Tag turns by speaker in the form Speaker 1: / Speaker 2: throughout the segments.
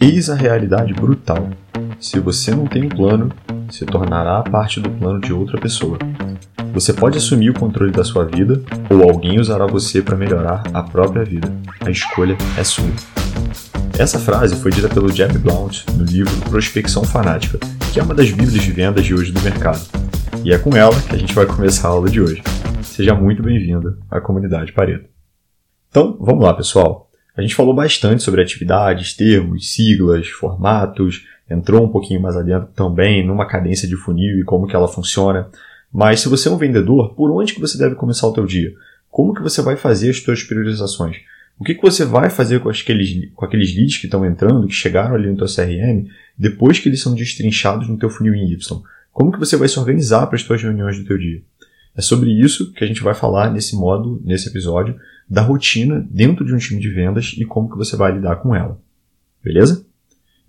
Speaker 1: Eis a realidade brutal. Se você não tem um plano, se tornará parte do plano de outra pessoa. Você pode assumir o controle da sua vida ou alguém usará você para melhorar a própria vida. A escolha é sua. Essa frase foi dita pelo Jeb Blount no livro Prospecção Fanática, que é uma das bíblias de vendas de hoje do mercado. E é com ela que a gente vai começar a aula de hoje. Seja muito bem-vindo à comunidade Pareto. Então, vamos lá, pessoal. A gente falou bastante sobre atividades, termos, siglas, formatos, entrou um pouquinho mais adentro também numa cadência de funil e como que ela funciona. Mas se você é um vendedor, por onde que você deve começar o teu dia? Como que você vai fazer as suas priorizações? O que, que você vai fazer com aqueles, com aqueles leads que estão entrando, que chegaram ali no teu CRM, depois que eles são destrinchados no teu funil em Y? Como que você vai se organizar para as suas reuniões do teu dia? É sobre isso que a gente vai falar nesse modo, nesse episódio, da rotina dentro de um time de vendas e como que você vai lidar com ela. Beleza?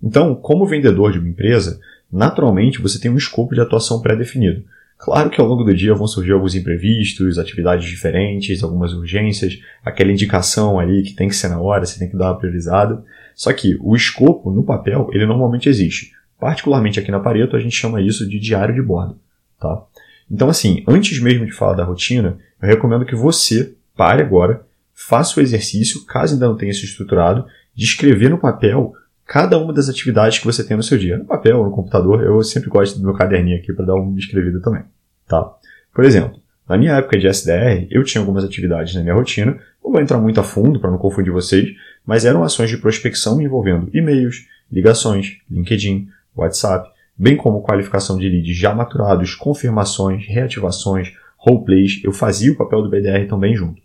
Speaker 1: Então, como vendedor de uma empresa, naturalmente você tem um escopo de atuação pré-definido. Claro que ao longo do dia vão surgir alguns imprevistos, atividades diferentes, algumas urgências, aquela indicação ali que tem que ser na hora, você tem que dar uma priorizada. Só que o escopo, no papel, ele normalmente existe. Particularmente aqui na Pareto, a gente chama isso de diário de bordo. Tá? Então, assim, antes mesmo de falar da rotina, eu recomendo que você pare agora, faça o exercício, caso ainda não tenha se estruturado, de escrever no papel cada uma das atividades que você tem no seu dia. No papel no computador, eu sempre gosto do meu caderninho aqui para dar uma escrevida também. Tá? Por exemplo, na minha época de SDR, eu tinha algumas atividades na minha rotina, não vou entrar muito a fundo para não confundir vocês, mas eram ações de prospecção envolvendo e-mails, ligações, LinkedIn, WhatsApp, bem como qualificação de leads já maturados, confirmações, reativações, roleplays, eu fazia o papel do BDR também junto.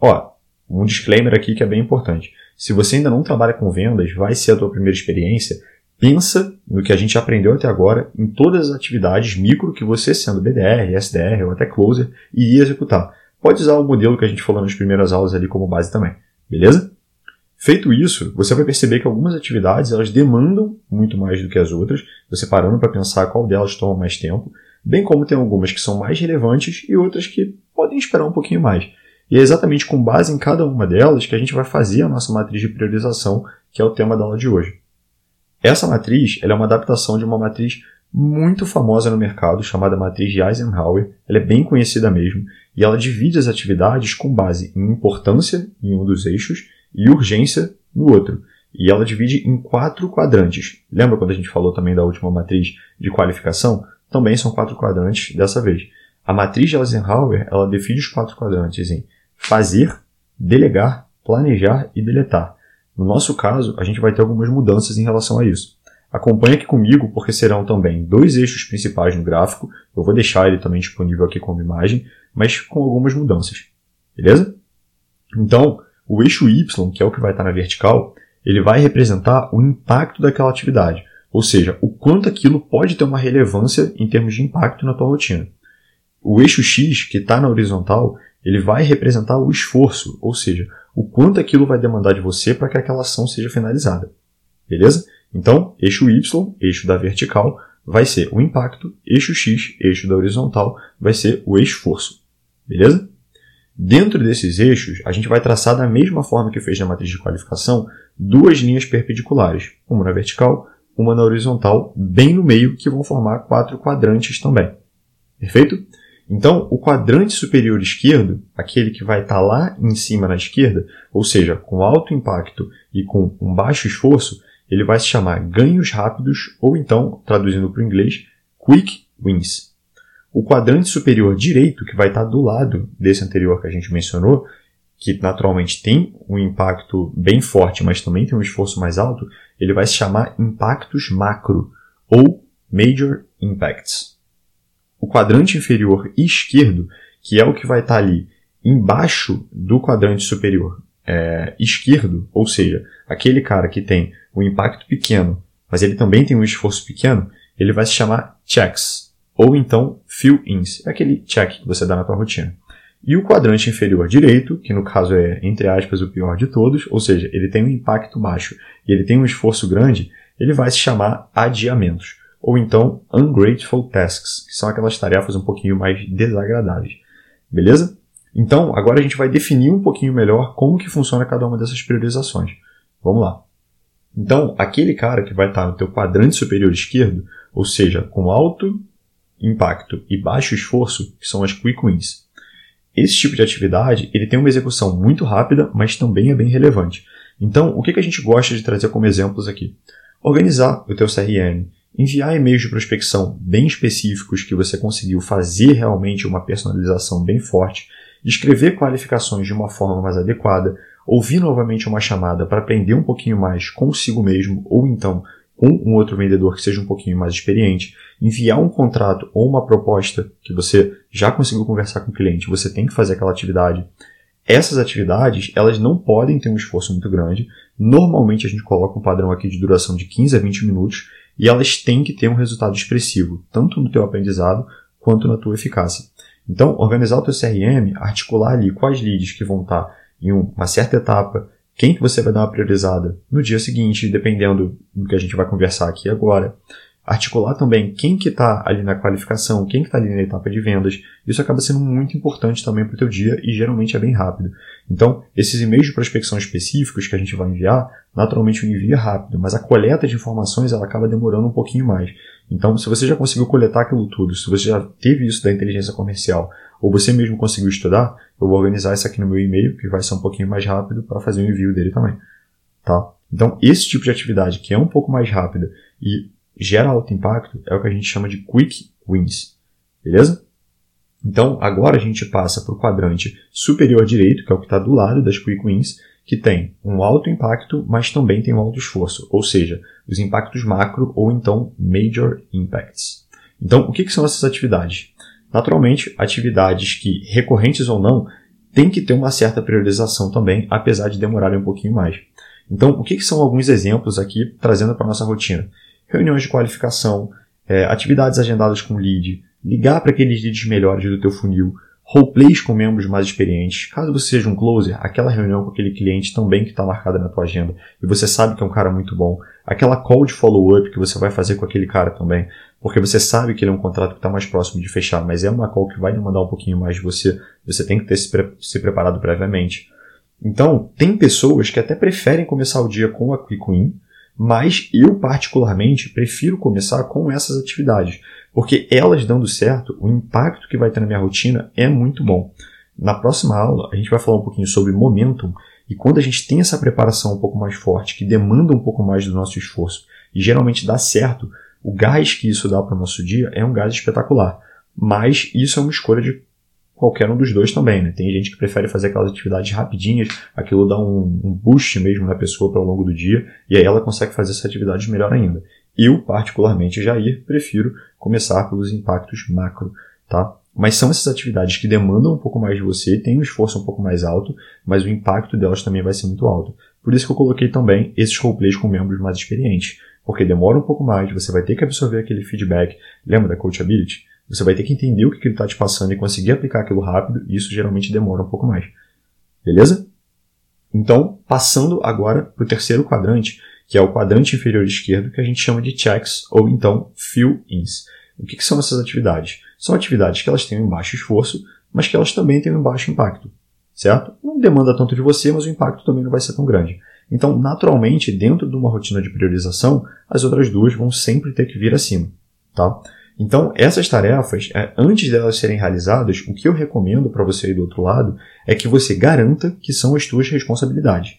Speaker 1: Ó, um disclaimer aqui que é bem importante. Se você ainda não trabalha com vendas, vai ser a tua primeira experiência, pensa no que a gente aprendeu até agora em todas as atividades micro que você, sendo BDR, SDR ou até closer, iria executar. Pode usar o modelo que a gente falou nas primeiras aulas ali como base também, beleza? Feito isso, você vai perceber que algumas atividades elas demandam muito mais do que as outras, você parando para pensar qual delas toma mais tempo, bem como tem algumas que são mais relevantes e outras que podem esperar um pouquinho mais. E é exatamente com base em cada uma delas que a gente vai fazer a nossa matriz de priorização, que é o tema da aula de hoje. Essa matriz é uma adaptação de uma matriz muito famosa no mercado, chamada matriz de Eisenhower. Ela é bem conhecida mesmo, e ela divide as atividades com base em importância em um dos eixos e urgência no outro. E ela divide em quatro quadrantes. Lembra quando a gente falou também da última matriz de qualificação? Também são quatro quadrantes dessa vez. A matriz de Eisenhower, ela define os quatro quadrantes em fazer, delegar, planejar e deletar. No nosso caso, a gente vai ter algumas mudanças em relação a isso. Acompanhe aqui comigo, porque serão também dois eixos principais no gráfico. Eu vou deixar ele também disponível aqui como imagem, mas com algumas mudanças. Beleza? Então, o eixo Y, que é o que vai estar na vertical, ele vai representar o impacto daquela atividade. Ou seja, o quanto aquilo pode ter uma relevância em termos de impacto na tua rotina. O eixo X, que está na horizontal, ele vai representar o esforço, ou seja, o quanto aquilo vai demandar de você para que aquela ação seja finalizada. Beleza? Então, eixo Y, eixo da vertical, vai ser o impacto, eixo X, eixo da horizontal, vai ser o esforço. Beleza? Dentro desses eixos, a gente vai traçar da mesma forma que fez na matriz de qualificação, duas linhas perpendiculares, uma na vertical, uma na horizontal, bem no meio, que vão formar quatro quadrantes também. Perfeito? Então, o quadrante superior esquerdo, aquele que vai estar tá lá em cima na esquerda, ou seja, com alto impacto e com um baixo esforço, ele vai se chamar ganhos rápidos, ou então, traduzindo para o inglês, quick wins. O quadrante superior direito, que vai estar tá do lado desse anterior que a gente mencionou, que naturalmente tem um impacto bem forte, mas também tem um esforço mais alto, ele vai se chamar impactos macro, ou major impacts o quadrante inferior esquerdo, que é o que vai estar ali embaixo do quadrante superior é, esquerdo, ou seja, aquele cara que tem um impacto pequeno, mas ele também tem um esforço pequeno, ele vai se chamar checks, ou então fill-ins, é aquele check que você dá na tua rotina. E o quadrante inferior direito, que no caso é, entre aspas, o pior de todos, ou seja, ele tem um impacto baixo e ele tem um esforço grande, ele vai se chamar adiamentos ou então ungrateful tasks, que são aquelas tarefas um pouquinho mais desagradáveis. Beleza? Então, agora a gente vai definir um pouquinho melhor como que funciona cada uma dessas priorizações. Vamos lá. Então, aquele cara que vai estar no teu quadrante superior esquerdo, ou seja, com alto impacto e baixo esforço, que são as quick wins. Esse tipo de atividade ele tem uma execução muito rápida, mas também é bem relevante. Então, o que, que a gente gosta de trazer como exemplos aqui? Organizar o teu CRM, enviar e-mails de prospecção bem específicos que você conseguiu fazer realmente uma personalização bem forte, escrever qualificações de uma forma mais adequada, ouvir novamente uma chamada para aprender um pouquinho mais consigo mesmo ou então com um outro vendedor que seja um pouquinho mais experiente, enviar um contrato ou uma proposta que você já conseguiu conversar com o cliente, você tem que fazer aquela atividade. Essas atividades, elas não podem ter um esforço muito grande. Normalmente a gente coloca um padrão aqui de duração de 15 a 20 minutos e elas têm que ter um resultado expressivo, tanto no teu aprendizado quanto na tua eficácia. Então, organizar o teu CRM, articular ali quais leads que vão estar em uma certa etapa, quem que você vai dar uma priorizada no dia seguinte, dependendo do que a gente vai conversar aqui agora articular também quem que está ali na qualificação, quem que está ali na etapa de vendas. Isso acaba sendo muito importante também para o teu dia e geralmente é bem rápido. Então, esses e-mails de prospecção específicos que a gente vai enviar, naturalmente o envio é rápido, mas a coleta de informações ela acaba demorando um pouquinho mais. Então, se você já conseguiu coletar aquilo tudo, se você já teve isso da inteligência comercial, ou você mesmo conseguiu estudar, eu vou organizar isso aqui no meu e-mail, que vai ser um pouquinho mais rápido para fazer o envio dele também. Tá? Então, esse tipo de atividade que é um pouco mais rápida e gera alto impacto é o que a gente chama de quick wins. Beleza? Então, agora a gente passa para o quadrante superior direito, que é o que está do lado das quick wins, que tem um alto impacto, mas também tem um alto esforço, ou seja, os impactos macro ou então major impacts. Então, o que, que são essas atividades? Naturalmente, atividades que, recorrentes ou não, têm que ter uma certa priorização também, apesar de demorarem um pouquinho mais. Então, o que, que são alguns exemplos aqui trazendo para a nossa rotina? Reuniões de qualificação, é, atividades agendadas com lead, ligar para aqueles leads melhores do teu funil, roleplays com membros mais experientes. Caso você seja um closer, aquela reunião com aquele cliente também que está marcada na tua agenda e você sabe que é um cara muito bom. Aquela call de follow-up que você vai fazer com aquele cara também, porque você sabe que ele é um contrato que está mais próximo de fechar, mas é uma call que vai demandar um pouquinho mais de você. Você tem que ter se, pre se preparado previamente. Então, tem pessoas que até preferem começar o dia com a Quick Win, mas eu, particularmente, prefiro começar com essas atividades, porque elas dando certo, o impacto que vai ter na minha rotina é muito bom. Na próxima aula, a gente vai falar um pouquinho sobre momentum, e quando a gente tem essa preparação um pouco mais forte, que demanda um pouco mais do nosso esforço, e geralmente dá certo, o gás que isso dá para o nosso dia é um gás espetacular. Mas isso é uma escolha de qualquer um dos dois também, né? Tem gente que prefere fazer aquelas atividades rapidinhas, aquilo dá um, um boost mesmo na pessoa para ao longo do dia, e aí ela consegue fazer essa atividade melhor ainda. Eu, particularmente, Jair, prefiro começar pelos impactos macro, tá? Mas são essas atividades que demandam um pouco mais de você, têm um esforço um pouco mais alto, mas o impacto delas também vai ser muito alto. Por isso que eu coloquei também esses roleplays com membros mais experientes, porque demora um pouco mais, você vai ter que absorver aquele feedback. Lembra da Coachability? Você vai ter que entender o que ele está te passando e conseguir aplicar aquilo rápido, e isso geralmente demora um pouco mais. Beleza? Então, passando agora para o terceiro quadrante, que é o quadrante inferior esquerdo, que a gente chama de checks, ou então fill-ins. O que, que, são essas atividades? São atividades que elas têm um baixo esforço, mas que elas também têm um baixo impacto. Certo? Não demanda tanto de você, mas o impacto também não vai ser tão grande. Então, naturalmente, dentro de uma rotina de priorização, as outras duas vão sempre ter que vir acima. Tá? Então, essas tarefas, é, antes delas serem realizadas, o que eu recomendo para você aí do outro lado é que você garanta que são as suas responsabilidades.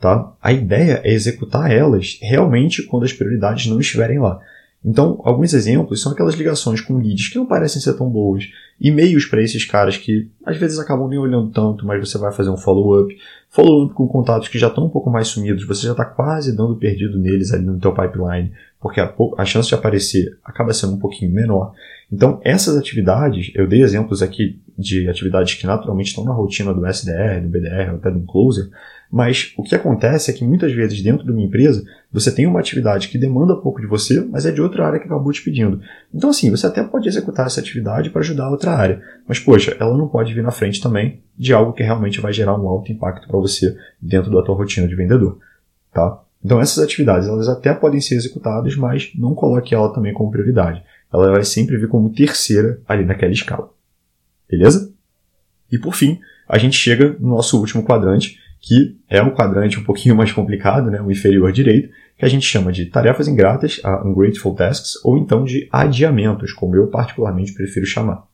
Speaker 1: Tá? A ideia é executar elas realmente quando as prioridades não estiverem lá. Então, alguns exemplos são aquelas ligações com leads que não parecem ser tão boas, e-mails para esses caras que às vezes acabam nem olhando tanto, mas você vai fazer um follow-up, follow-up com contatos que já estão um pouco mais sumidos, você já está quase dando perdido neles ali no teu pipeline, porque a, a chance de aparecer acaba sendo um pouquinho menor. Então, essas atividades, eu dei exemplos aqui de atividades que naturalmente estão na rotina do SDR, do BDR, até do Closer, mas o que acontece é que muitas vezes dentro de uma empresa você tem uma atividade que demanda pouco de você, mas é de outra área que acabou te pedindo. Então, assim, você até pode executar essa atividade para ajudar a outra área, mas poxa, ela não pode vir na frente também de algo que realmente vai gerar um alto impacto para você dentro da tua rotina de vendedor, tá? Então, essas atividades elas até podem ser executadas, mas não coloque ela também como prioridade. Ela vai sempre vir como terceira ali naquela escala. Beleza? E por fim, a gente chega no nosso último quadrante, que é um quadrante um pouquinho mais complicado, né, o inferior direito, que a gente chama de tarefas ingratas, a ungrateful tasks, ou então de adiamentos, como eu particularmente prefiro chamar.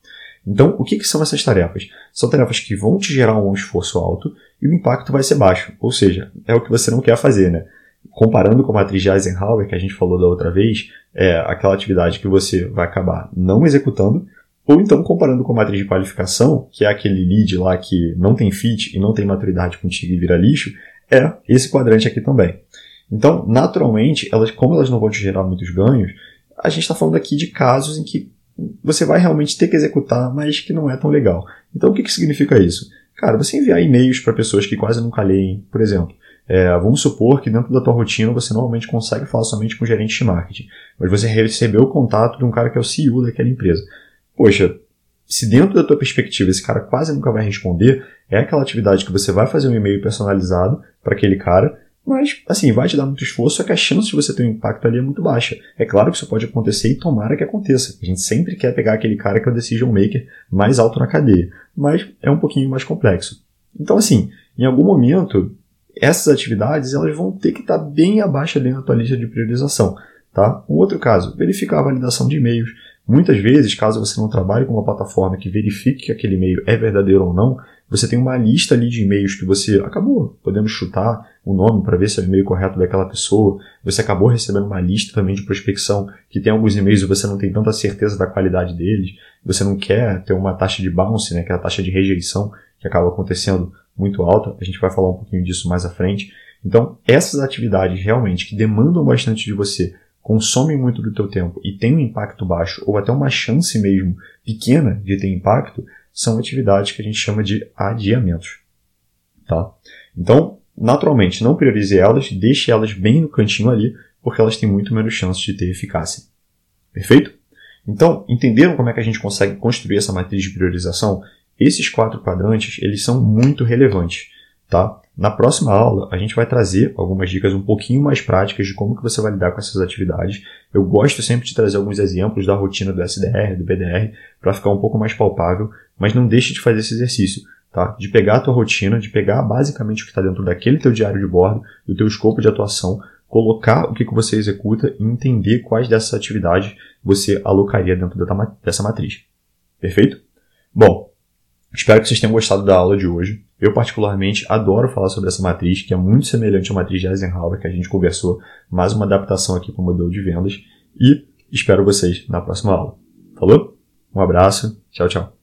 Speaker 1: Então, o que, que são essas tarefas? São tarefas que vão te gerar um esforço alto e o impacto vai ser baixo, ou seja, é o que você não quer fazer, né? Comparando com a matriz de Eisenhower, que a gente falou da outra vez, é aquela atividade que você vai acabar não executando, ou então, comparando com a matriz de qualificação, que é aquele lead lá que não tem fit e não tem maturidade contigo e vira lixo, é esse quadrante aqui também. Então, naturalmente, elas, como elas não vão te gerar muitos ganhos, a gente está falando aqui de casos em que você vai realmente ter que executar, mas que não é tão legal. Então, o que, que significa isso? Cara, você enviar e-mails para pessoas que quase nunca leem, por exemplo. É, vamos supor que dentro da tua rotina você normalmente consegue falar somente com o gerente de marketing, mas você recebeu o contato de um cara que é o CEO daquela empresa poxa, se dentro da tua perspectiva esse cara quase nunca vai responder, é aquela atividade que você vai fazer um e-mail personalizado para aquele cara, mas, assim, vai te dar muito esforço, só que a chance de você ter um impacto ali é muito baixa. É claro que isso pode acontecer e tomara que aconteça. A gente sempre quer pegar aquele cara que é o decision maker mais alto na cadeia, mas é um pouquinho mais complexo. Então, assim, em algum momento, essas atividades elas vão ter que estar bem abaixo dentro da tua lista de priorização. Tá? Um outro caso, verificar a validação de e-mails. Muitas vezes, caso você não trabalhe com uma plataforma que verifique que aquele e-mail é verdadeiro ou não, você tem uma lista ali de e-mails que você acabou podendo chutar o nome para ver se é o e-mail correto daquela pessoa. Você acabou recebendo uma lista também de prospecção que tem alguns e-mails e você não tem tanta certeza da qualidade deles. Você não quer ter uma taxa de bounce, né, que é a taxa de rejeição que acaba acontecendo muito alta. A gente vai falar um pouquinho disso mais à frente. Então, essas atividades realmente que demandam bastante de você consomem muito do teu tempo e têm um impacto baixo, ou até uma chance mesmo pequena de ter impacto, são atividades que a gente chama de adiamentos. Tá? Então, naturalmente, não priorize elas, deixe elas bem no cantinho ali, porque elas têm muito menos chance de ter eficácia. Perfeito? Então, entenderam como é que a gente consegue construir essa matriz de priorização? Esses quatro quadrantes, eles são muito relevantes, tá? Na próxima aula, a gente vai trazer algumas dicas um pouquinho mais práticas de como que você vai lidar com essas atividades. Eu gosto sempre de trazer alguns exemplos da rotina do SDR, do BDR, para ficar um pouco mais palpável, mas não deixe de fazer esse exercício, tá? De pegar a tua rotina, de pegar basicamente o que está dentro daquele teu diário de bordo, do teu escopo de atuação, colocar o que, que você executa e entender quais dessas atividades você alocaria dentro dessa matriz. Perfeito? Bom, Espero que vocês tenham gostado da aula de hoje. Eu, particularmente, adoro falar sobre essa matriz, que é muito semelhante à matriz de Eisenhower, que a gente conversou, mais uma adaptação aqui para o modelo de vendas. E espero vocês na próxima aula. Falou? Um abraço. Tchau, tchau.